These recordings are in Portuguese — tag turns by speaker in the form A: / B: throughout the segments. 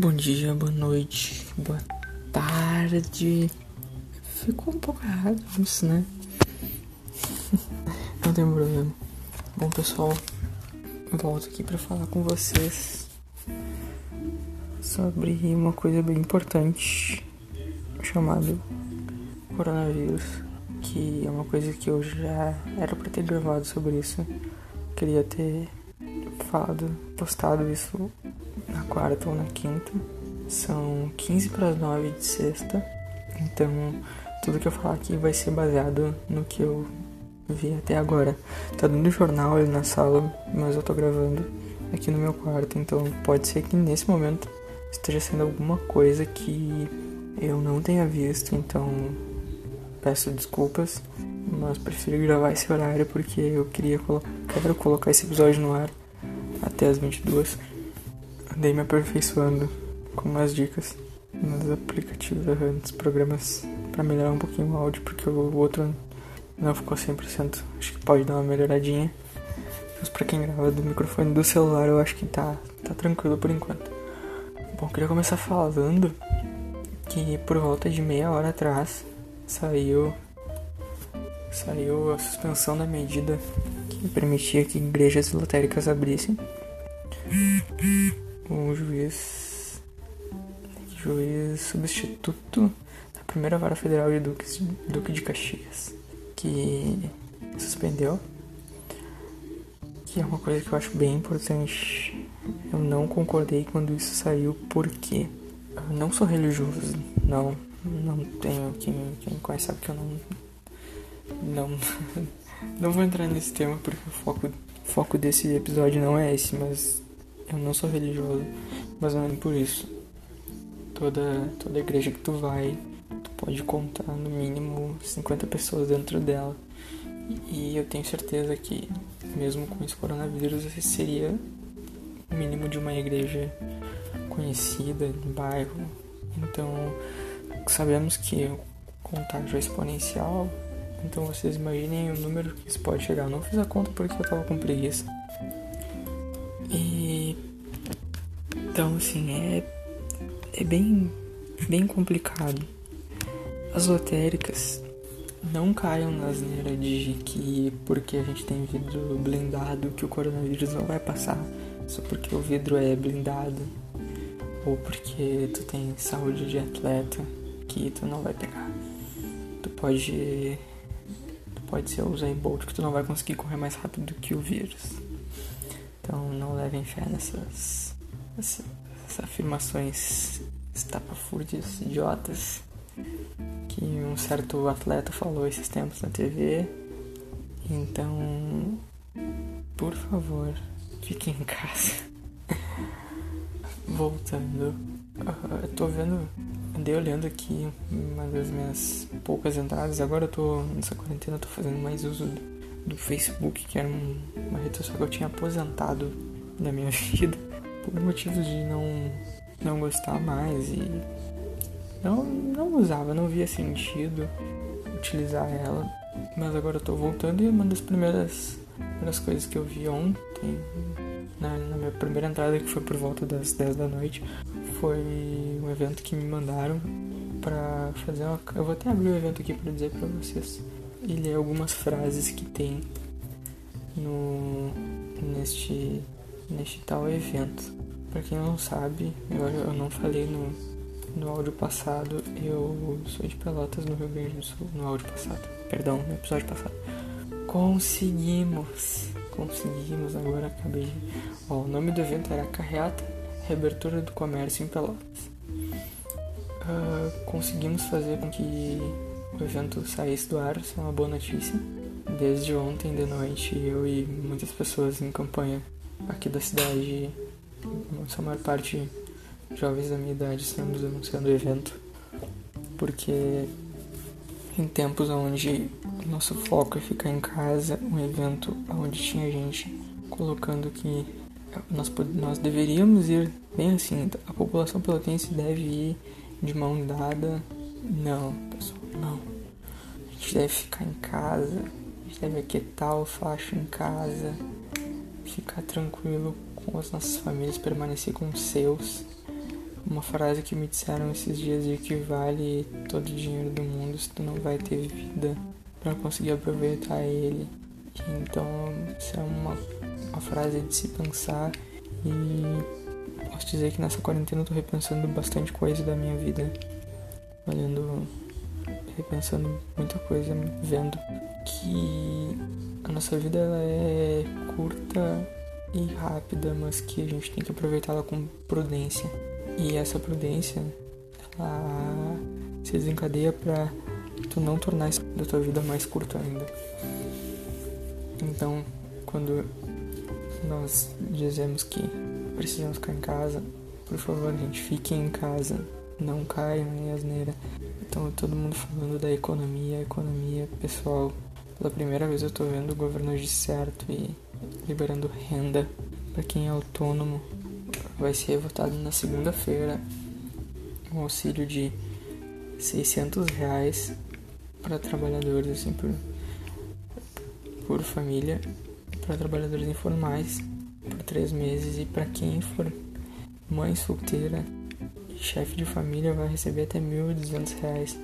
A: Bom dia, boa noite, boa tarde. Ficou um pouco errado isso, né? Não tem problema. Bom, pessoal, volto aqui para falar com vocês sobre uma coisa bem importante chamada coronavírus, que é uma coisa que eu já era para ter gravado sobre isso. Queria ter falado, postado isso na quarta ou na quinta. São 15 para as 9 de sexta. Então, tudo que eu falar aqui vai ser baseado no que eu vi até agora. Tá dando jornal ali na sala, mas eu tô gravando aqui no meu quarto. Então, pode ser que nesse momento esteja sendo alguma coisa que eu não tenha visto. Então, peço desculpas. Mas prefiro gravar esse horário porque eu queria colo quero colocar esse episódio no ar até as 22 andei me aperfeiçoando com umas dicas nos aplicativos, nos programas para melhorar um pouquinho o áudio, porque o outro não ficou 100%. Acho que pode dar uma melhoradinha. Mas para quem grava do microfone do celular, eu acho que tá, tá tranquilo por enquanto. Bom, queria começar falando que por volta de meia hora atrás saiu saiu a suspensão da medida que permitia que igrejas lotéricas abrissem o juiz, juiz substituto da primeira vara federal de Duque, Duque de Caxias, que suspendeu, que é uma coisa que eu acho bem importante. Eu não concordei quando isso saiu porque eu não sou religioso, não, não tenho quem, quem conhece sabe que eu não não não vou entrar nesse tema porque o foco, o foco desse episódio não é esse, mas eu não sou religioso, mas não é por isso. Toda, toda igreja que tu vai, tu pode contar no mínimo 50 pessoas dentro dela. E eu tenho certeza que, mesmo com esse coronavírus, seria o mínimo de uma igreja conhecida no bairro. Então, sabemos que o contágio é exponencial. Então, vocês imaginem o número que isso pode chegar. Eu não fiz a conta porque eu tava com preguiça. E então assim é é bem bem complicado. As lotéricas não caiam na asneira de que porque a gente tem vidro blindado que o coronavírus não vai passar, só porque o vidro é blindado ou porque tu tem saúde de atleta que tu não vai pegar. Tu pode tu pode ser o Usain Bolt que tu não vai conseguir correr mais rápido que o vírus. Então não levem fé nessas, nessas, afirmações estapafúrdias, idiotas, que um certo atleta falou esses tempos na TV. Então, por favor, fiquem em casa. Voltando, eu tô vendo, andei olhando aqui uma das minhas poucas entradas. Agora eu tô nessa quarentena, eu tô fazendo mais uso do Facebook, que era uma rede social que eu tinha aposentado da minha vida por motivos de não, não gostar mais e não, não usava, não via sentido utilizar ela. Mas agora eu tô voltando e uma das primeiras, primeiras coisas que eu vi ontem, na, na minha primeira entrada, que foi por volta das 10 da noite, foi um evento que me mandaram pra fazer uma. Eu vou até abrir o evento aqui pra dizer pra vocês e ler algumas frases que tem no neste neste tal evento. Para quem não sabe, eu, eu não falei no, no áudio passado, eu sou de Pelotas, no Rio Grande do Sul, no áudio passado, perdão, no episódio passado. Conseguimos! Conseguimos, agora acabei de... Ó, o nome do evento era Carreata Reabertura do Comércio em Pelotas. Uh, conseguimos fazer com que o evento saísse do ar, isso é uma boa notícia. Desde ontem de noite, eu e muitas pessoas em campanha aqui da cidade, a maior parte jovens da minha idade, estamos anunciando o evento, porque em tempos onde nosso foco é ficar em casa, um evento onde tinha gente colocando que nós, nós deveríamos ir bem assim, a população pelotense deve ir de mão dada. Não, pessoal, não. A gente deve ficar em casa, a gente deve aquietar o facho em casa, ficar tranquilo com as nossas famílias, permanecer com os seus, uma frase que me disseram esses dias de que vale todo o dinheiro do mundo se tu não vai ter vida para conseguir aproveitar ele. Então, isso é uma, uma frase de se pensar e posso dizer que nessa quarentena eu tô repensando bastante coisa da minha vida. Olhando, repensando muita coisa, vendo que a nossa vida ela é curta e rápida, mas que a gente tem que aproveitá-la com prudência. E essa prudência, ela se desencadeia para tu não tornar a tua vida mais curta ainda. Então, quando nós dizemos que precisamos ficar em casa, por favor, gente, fiquem em casa, não caiam em asneira. Então, todo mundo falando da economia, economia, pessoal, pela primeira vez eu tô vendo o governo agir certo e liberando renda para quem é autônomo vai ser votado na segunda-feira um auxílio de 600 reais para trabalhadores assim por, por família para trabalhadores informais por três meses e para quem for mãe solteira chefe de família vai receber até 1.200 reais.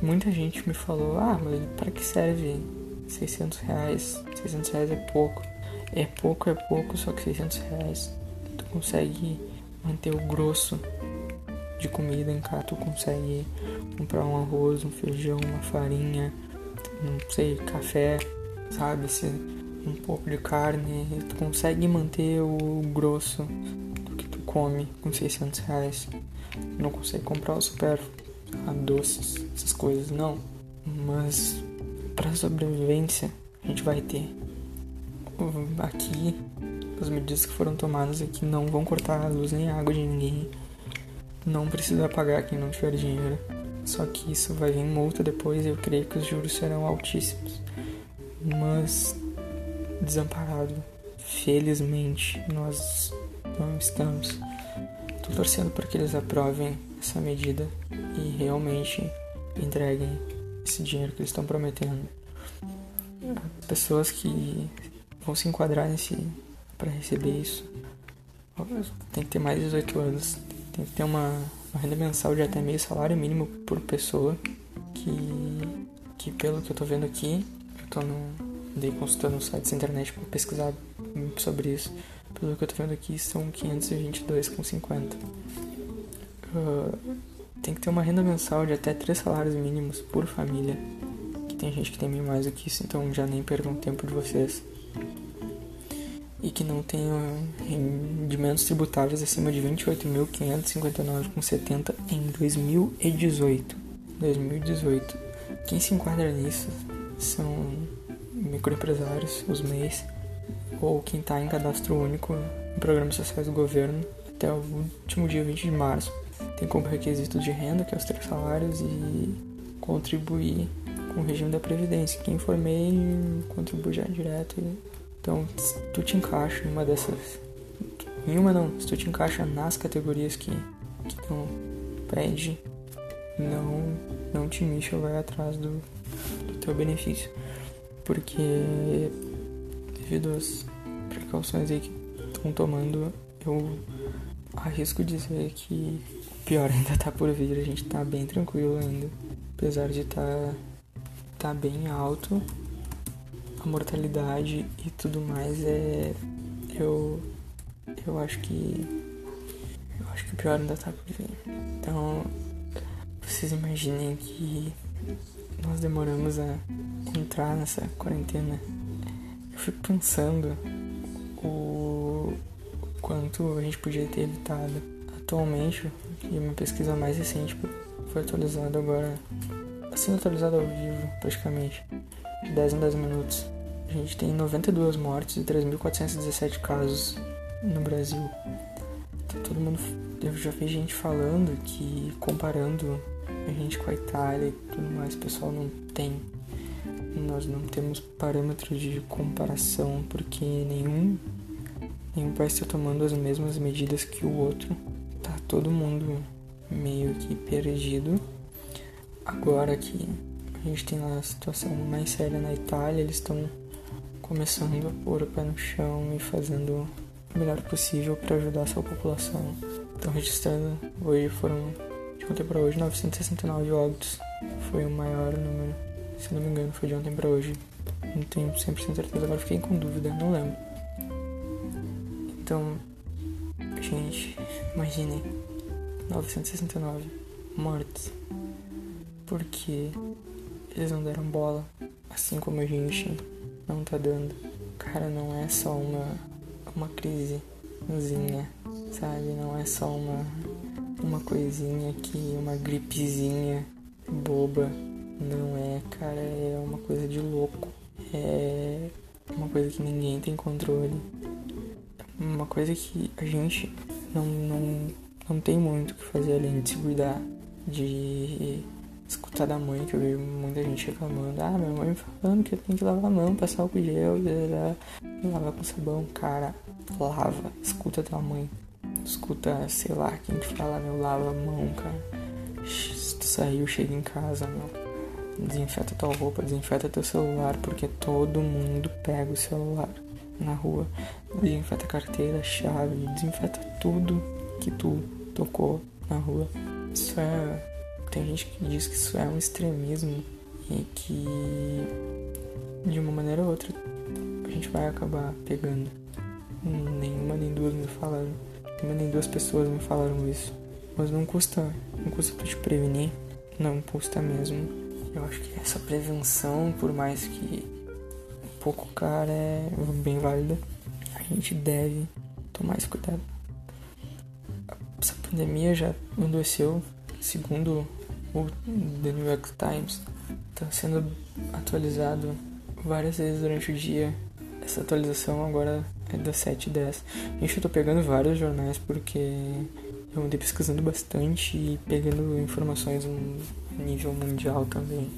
A: Muita gente me falou ah mas para que serve 600 reais? 600 reais é pouco. É pouco é pouco só que 600 reais consegue manter o grosso de comida em casa, tu consegue comprar um arroz, um feijão, uma farinha, não sei, café, sabe? Se, um pouco de carne, tu consegue manter o grosso. tu come com 600 reais. Não consegue comprar o super ah, doces, essas coisas, não. Mas para sobrevivência a gente vai ter aqui as medidas que foram tomadas aqui não vão cortar a luz nem a água de ninguém. Não precisa pagar quem não tiver dinheiro. Só que isso vai vir multa depois e eu creio que os juros serão altíssimos. Mas desamparado, felizmente nós não estamos. Tô torcendo para que eles aprovem essa medida e realmente entreguem esse dinheiro que eles estão prometendo. Pessoas que vão se enquadrar nesse para receber isso. Tem que ter mais de 18 anos. Tem que ter uma, uma renda mensal de até meio salário mínimo por pessoa. Que, que pelo que eu tô vendo aqui, eu tô no, andei consultando sites da internet para pesquisar sobre isso. Pelo que eu tô vendo aqui, são 522,50. Uh, tem que ter uma renda mensal de até 3 salários mínimos por família. Que tem gente que tem mais do que isso, então já nem percam tempo de vocês e que não tenham rendimentos tributáveis acima de 28.559,70 em 2018. 2018. Quem se enquadra nisso são microempresários, os MEIs, ou quem está em cadastro único em programas sociais do governo até o último dia 20 de março. Tem como requisito de renda, que é os três salários, e contribuir com o regime da Previdência. Quem for MEI contribui já direto então, se tu te encaixa em uma dessas. Em uma não, se tu te encaixa nas categorias que, que não pede, não, não te mixa, vai atrás do, do teu benefício. Porque devido às precauções aí que estão tomando, eu arrisco dizer que o pior ainda tá por vir, a gente tá bem tranquilo ainda. Apesar de tá, tá bem alto, a mortalidade e tudo mais é. Eu. Eu acho que. Eu acho que o pior ainda tá por vir. Então. Vocês imaginem que nós demoramos a entrar nessa quarentena. Eu fico pensando o quanto a gente podia ter evitado. Atualmente, e uma pesquisa mais recente foi atualizada agora, assim atualizada ao vivo praticamente de 10 em 10 minutos. A gente tem 92 mortes e 3.417 casos no Brasil. Então, todo mundo. Já vi gente falando que comparando a gente com a Itália e tudo mais, o pessoal não tem. Nós não temos parâmetros de comparação porque nenhum, nenhum está tomando as mesmas medidas que o outro. Tá todo mundo meio que perdido. Agora que a gente tem a situação mais séria na Itália, eles estão começando a pôr o pé no chão e fazendo o melhor possível para ajudar a sua população. estão registrando. Hoje foram, de ontem para hoje, 969 óbitos. Foi o maior número, se não me engano, foi de ontem para hoje. Não tenho 100% certeza, agora fiquei com dúvida, não lembro. Então, gente, imaginem 969 mortos. Porque eles não deram bola, assim como a gente não tá dando. Cara, não é só uma, uma crisezinha, sabe? Não é só uma, uma coisinha aqui, uma gripezinha boba. Não é, cara, é uma coisa de louco. É uma coisa que ninguém tem controle. Uma coisa que a gente não, não, não tem muito o que fazer além de se cuidar, de escutar da mãe, que eu vi muita gente reclamando. Ah, minha mãe falando que eu tenho que lavar a mão, passar álcool gel, lavar com sabão. Cara, lava, escuta tua mãe. Escuta, sei lá, quem que fala, meu, lava a mão, cara. Se tu saiu, chega em casa, meu. Desinfeta tua roupa, desinfeta teu celular, porque todo mundo pega o celular na rua. Desinfeta carteira, chave, desinfeta tudo que tu tocou na rua. Isso é. Tem gente que diz que isso é um extremismo e que de uma maneira ou outra a gente vai acabar pegando. Nenhuma nem duas me falaram. Nenhuma nem duas pessoas me falaram isso. Mas não custa. Não custa tu te prevenir. Não custa mesmo eu acho que essa prevenção, por mais que pouco cara, é bem válida. A gente deve tomar esse cuidado. Essa pandemia já adoeceu, segundo o The New York Times, está sendo atualizado várias vezes durante o dia. Essa atualização agora é das 7 e 10. Gente, eu tô pegando vários jornais porque eu andei pesquisando bastante e pegando informações nível mundial também.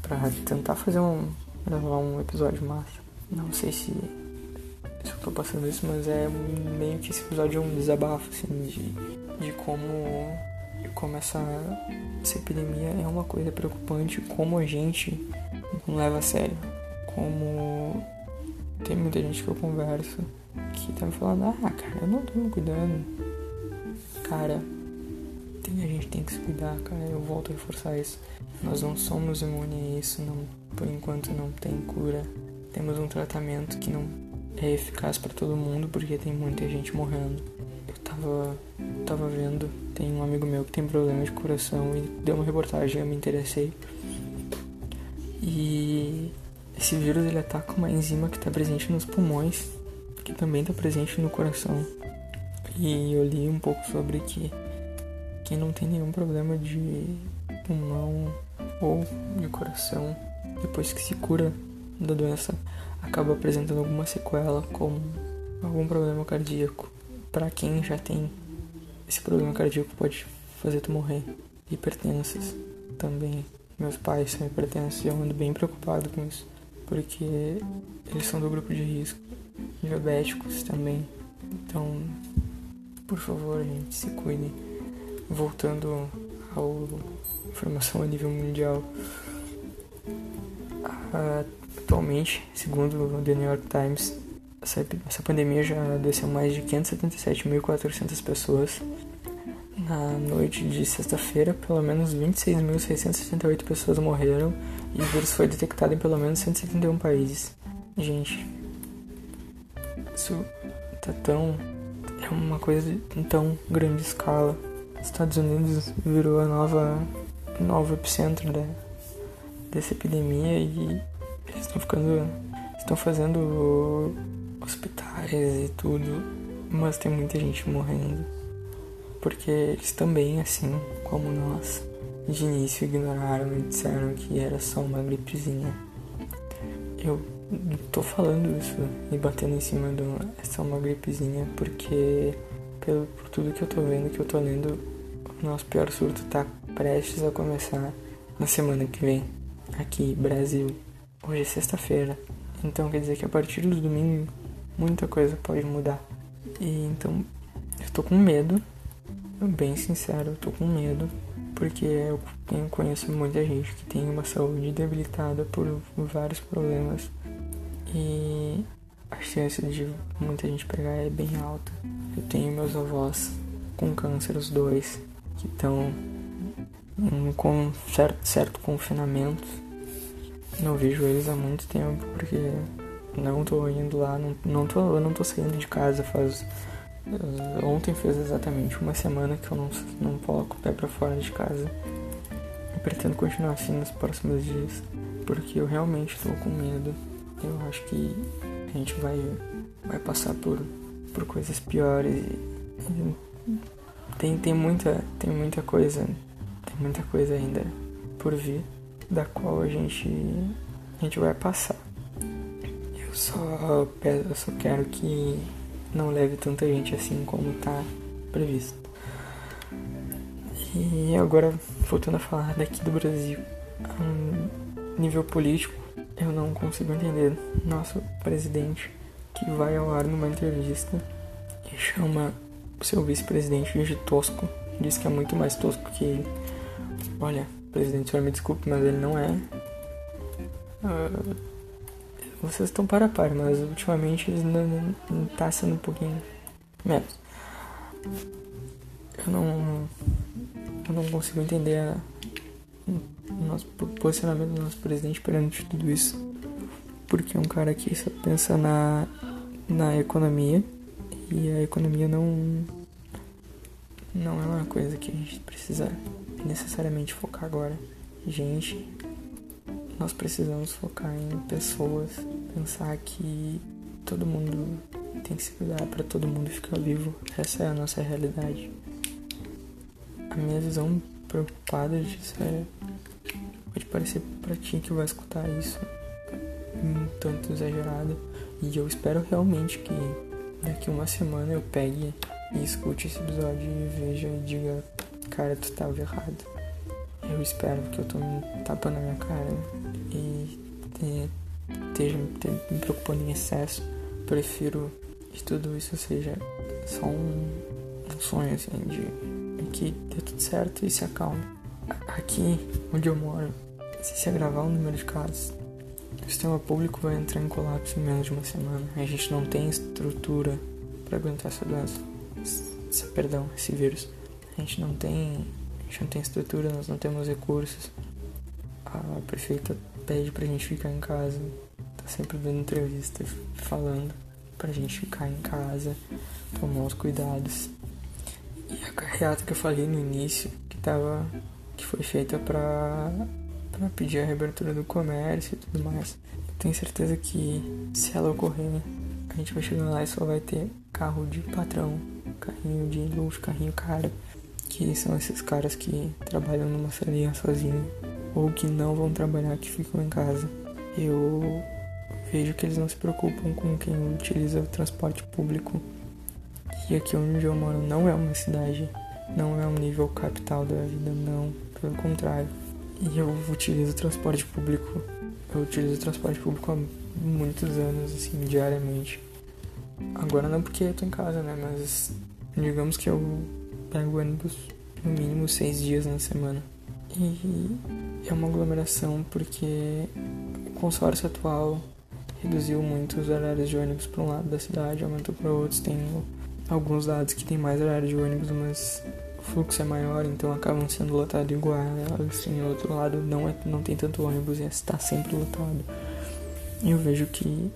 A: Pra tentar fazer um. Gravar um episódio massa. Não sei se, se eu tô passando isso, mas é meio que esse episódio é um desabafo, assim, de, de como. De como essa, essa epidemia é uma coisa preocupante, como a gente não leva a sério. Como tem muita gente que eu converso que tá me falando, ah cara, eu não tô me cuidando. Cara, a gente tem que se cuidar, cara. Eu volto a reforçar isso. Nós não somos imunes a isso, não, por enquanto não tem cura. Temos um tratamento que não é eficaz para todo mundo porque tem muita gente morrendo. Eu tava, tava vendo, tem um amigo meu que tem problema de coração e deu uma reportagem, eu me interessei. E esse vírus ele ataca uma enzima que está presente nos pulmões, que também está presente no coração. E eu li um pouco sobre que quem não tem nenhum problema de pulmão ou de coração, depois que se cura da doença, acaba apresentando alguma sequela, como algum problema cardíaco. Para quem já tem esse problema cardíaco, pode fazer tu morrer. Hipertensas também. Meus pais são hipertensos e eu ando bem preocupado com isso, porque eles são do grupo de risco. Diabéticos também. Então, por favor, gente, se cuidem voltando ao informação a nível mundial, atualmente, segundo o The New York Times, essa, pandemia já desceu mais de 577.400 pessoas. Na noite de sexta-feira, pelo menos 26.668 pessoas morreram e o vírus foi detectado em pelo menos 171 países. Gente, isso tá tão. é uma coisa de tão grande escala Estados Unidos virou a nova novo epicentro da, dessa epidemia e eles estão ficando estão fazendo hospitais e tudo, mas tem muita gente morrendo porque eles também assim como nós de início ignoraram e disseram que era só uma gripezinha. Eu tô falando isso e batendo em cima do é só uma gripezinha porque pelo, por tudo que eu tô vendo, que eu tô lendo, o nosso pior surto tá prestes a começar na semana que vem, aqui, Brasil. Hoje é sexta-feira, então quer dizer que a partir do domingo muita coisa pode mudar. E então eu tô com medo, bem sincero, eu tô com medo, porque eu conheço muita gente que tem uma saúde debilitada por vários problemas e a chance de muita gente pegar é bem alta. Eu tenho meus avós com câncer os dois, que estão com certo, certo confinamento. Não vejo eles há muito tempo porque não tô indo lá, não, não tô, eu não tô saindo de casa faz. Uh, ontem fez exatamente uma semana que eu não, não coloco o pé pra fora de casa. E pretendo continuar assim nos próximos dias. Porque eu realmente tô com medo. Eu acho que a gente vai, vai passar por, por coisas piores. E, tem, tem, muita, tem muita coisa. Tem muita coisa ainda por vir. Da qual a gente, a gente vai passar. Eu só, eu só quero que não leve tanta gente assim como tá previsto. E agora, voltando a falar daqui do Brasil, a nível político, eu não consigo entender nosso presidente que vai ao ar numa entrevista e chama o seu vice-presidente de tosco, diz que é muito mais tosco que ele. Olha, presidente, o senhor me desculpe, mas ele não é. Uh, vocês estão para a par, mas ultimamente ele não, não, não tá sendo um pouquinho menos. Eu não. Eu não consigo entender a, o nosso posicionamento do nosso presidente perante tudo isso. Porque é um cara que só pensa na, na economia e a economia não. Não é uma coisa que a gente precisa necessariamente focar agora. Gente, nós precisamos focar em pessoas, pensar que todo mundo tem que se cuidar para todo mundo ficar vivo. Essa é a nossa realidade. A minha visão preocupada disso é pode parecer para ti que vai escutar isso um tanto exagerado e eu espero realmente que daqui uma semana eu pegue e escute esse episódio e veja e diga cara tu estava errado eu espero que eu tô me tapando a minha cara e esteja me preocupando em excesso. Prefiro que tudo isso seja só um, um sonho assim de, de que dê tudo certo e se acalme. Aqui onde eu moro, se se agravar o número de casos, o sistema público vai entrar em colapso em menos de uma semana. A gente não tem estrutura para aguentar essa doença, esse, perdão, esse vírus. A gente não tem a gente não tem estrutura, nós não temos recursos. A prefeita pede pra gente ficar em casa, tá sempre dando entrevista, falando pra gente ficar em casa, tomar os cuidados. E a carreata que eu falei no início, que tava. que foi feita pra, pedir a reabertura do comércio e tudo mais. Eu tenho certeza que se ela ocorrer, a gente vai chegar lá e só vai ter carro de patrão, carrinho de luxo, carrinho caro que são esses caras que trabalham numa salinha sozinho ou que não vão trabalhar, que ficam em casa. Eu vejo que eles não se preocupam com quem utiliza o transporte público. E aqui onde eu moro não é uma cidade, não é um nível capital da vida, não, pelo contrário. E eu utilizo transporte público, eu utilizo transporte público há muitos anos, assim, diariamente. Agora não porque eu tô em casa, né, mas digamos que eu pego ônibus no mínimo seis dias na semana. E é uma aglomeração porque o consórcio atual reduziu muito os horários de ônibus para um lado da cidade, aumentou para outros. Tem alguns lados que tem mais horário de ônibus, mas o fluxo é maior, então acabam sendo lotados igual. Assim, o outro lado não, é, não tem tanto ônibus e está sempre lotado. E eu vejo que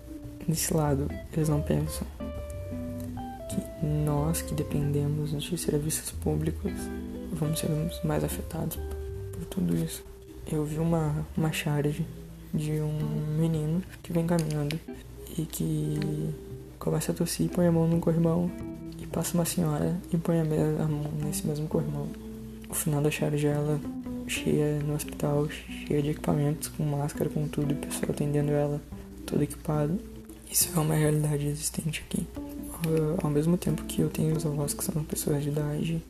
A: nesse lado eles não pensam que nós que dependemos de serviços públicos vamos ser mais afetados por tudo isso. Eu vi uma, uma charge de um menino que vem caminhando e que começa a tossir, põe a mão no corrimão e passa uma senhora e põe a, mão nesse mesmo corrimão. O final da charge ela cheia no hospital, cheia de equipamentos, com máscara, com tudo, e o pessoal atendendo ela todo equipado. Isso é uma realidade existente aqui. Uh, ao mesmo tempo que eu tenho os avós que são pessoas de idade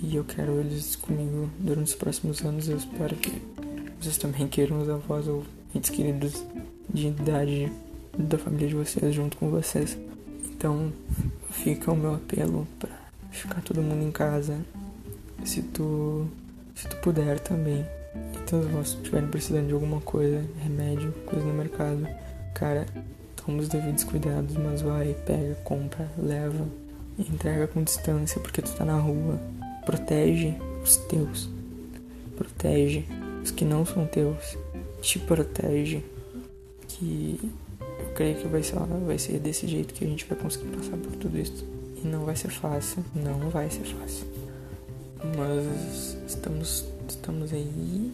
A: e eu quero eles comigo durante os próximos anos, eu espero que vocês também queiram os avós ou entes queridos de idade da família de vocês junto com vocês. Então fica o meu apelo para ficar todo mundo em casa. Se tu se tu puder também. E teus avós estiverem precisando de alguma coisa, remédio, coisa no mercado, cara, toma os devidos cuidados, mas vai, pega, compra, leva. Entrega com distância porque tu tá na rua. Protege os teus. Protege os que não são teus. Te protege. Que creio que vai ser, vai ser desse jeito que a gente vai conseguir passar por tudo isso. E não vai ser fácil. Não vai ser fácil. Mas estamos, estamos aí.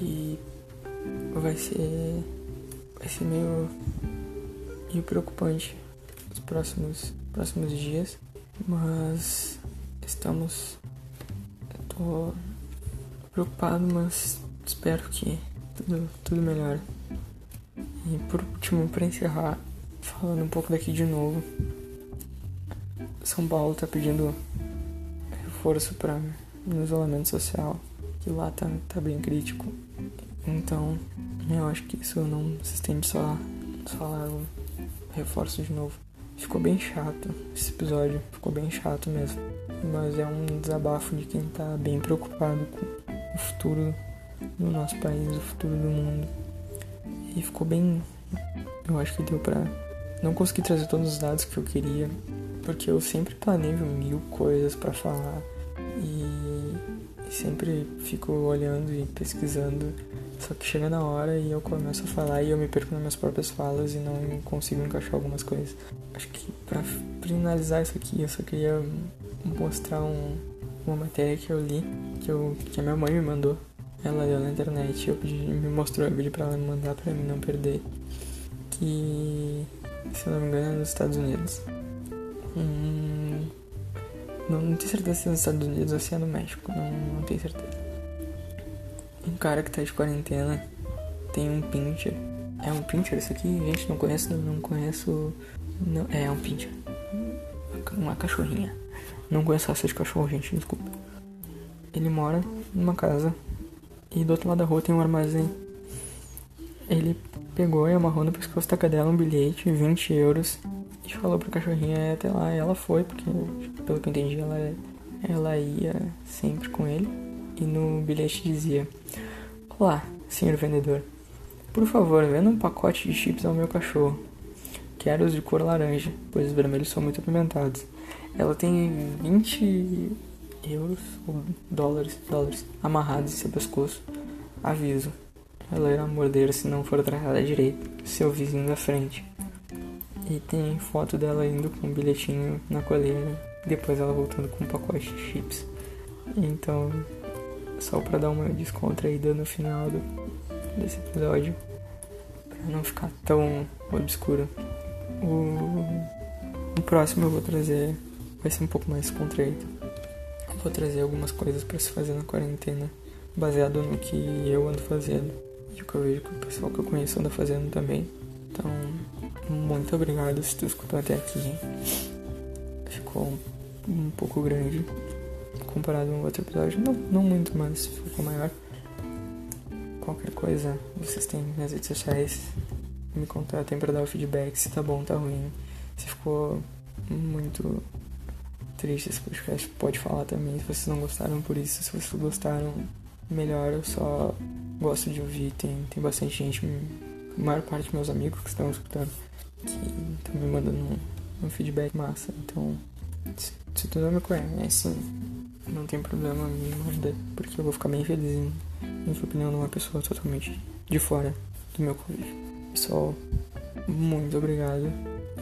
A: E vai ser. Vai ser meio. meio preocupante os próximos, próximos dias. Mas estamos. tô preocupado, mas espero que tudo, tudo melhore. E por último, para encerrar, falando um pouco daqui de novo. São Paulo tá pedindo reforço para no isolamento social, que lá tá, tá bem crítico. Então, eu acho que isso não se estende só, só lá, reforço de novo. Ficou bem chato esse episódio, ficou bem chato mesmo. Mas é um desabafo de quem tá bem preocupado com o futuro do nosso país, o futuro do mundo. E ficou bem. Eu acho que deu pra. Não consegui trazer todos os dados que eu queria, porque eu sempre planejo mil coisas para falar e, sempre fico olhando e pesquisando. Só que chega na hora e eu começo a falar e eu me perco nas minhas próprias falas e não consigo encaixar algumas coisas. Acho que para finalizar isso aqui, eu só queria mostrar um, uma matéria que eu li, que, eu, que a minha mãe me mandou. Ela leu na internet, eu pedi, me mostrou, eu pedi pra ela mandar pra mim não perder. Que, se eu não me engano, é nos Estados Unidos. Hum, não, não tenho certeza se é nos Estados Unidos ou se é no México, não, não tenho certeza. Um cara que tá de quarentena tem um pincher. É um pincher isso aqui? Gente, não conheço, não conheço. Não, é um pincher. Uma cachorrinha. Não conheço raça de cachorro, gente, desculpa. Ele mora numa casa e do outro lado da rua tem um armazém. Ele pegou e amarrou no pescoço da cadela um bilhete, 20 euros, e falou pra cachorrinha ir até lá. E ela foi, porque pelo que eu entendi, ela, ela ia sempre com ele. E no bilhete dizia: Olá, senhor vendedor. Por favor, venda um pacote de chips ao meu cachorro. Quero os de cor laranja, pois os vermelhos são muito apimentados. Ela tem 20 euros ou dólares, dólares amarrados em seu pescoço. Aviso. Ela irá morder se não for tratada direito. Seu vizinho da frente. E tem foto dela indo com um bilhetinho na coleira. Depois ela voltando com um pacote de chips. Então, só pra dar uma descontraída no final do, desse episódio. Pra não ficar tão obscuro. O, o próximo eu vou trazer. Vai ser um pouco mais contraído. Vou trazer algumas coisas para se fazer na quarentena. Baseado no que eu ando fazendo. E o que eu vejo que o pessoal que eu conheço anda fazendo também. Então, muito obrigado se tu escutou até aqui. Ficou um pouco grande comparado a um outro episódio. Não, não muito, mas ficou maior. Qualquer coisa, vocês têm nas redes sociais. Me contatem para dar o feedback se tá bom, tá ruim. Se ficou muito triste esse podcast, pode falar também. Se vocês não gostaram por isso, se vocês gostaram, melhor. Eu só gosto de ouvir. Tem, tem bastante gente, a maior parte dos meus amigos que estão escutando que estão me mandando um, um, feedback massa. Então, se, se, tu não me conhece, não tem problema, me manda, porque eu vou ficar bem feliz em, em sua opinião de uma pessoa totalmente de fora do meu convívio. Pessoal, muito obrigado.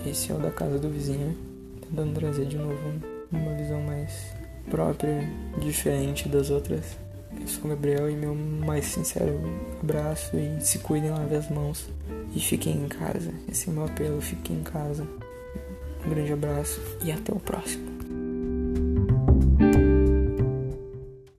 A: Esse é o da casa do vizinho, tentando trazer de novo uma visão mais própria, diferente das outras. Eu sou o Gabriel e meu mais sincero abraço e se cuidem, lavem as mãos e fiquem em casa. Esse é meu apelo, fiquem em casa. Um grande abraço e até o próximo.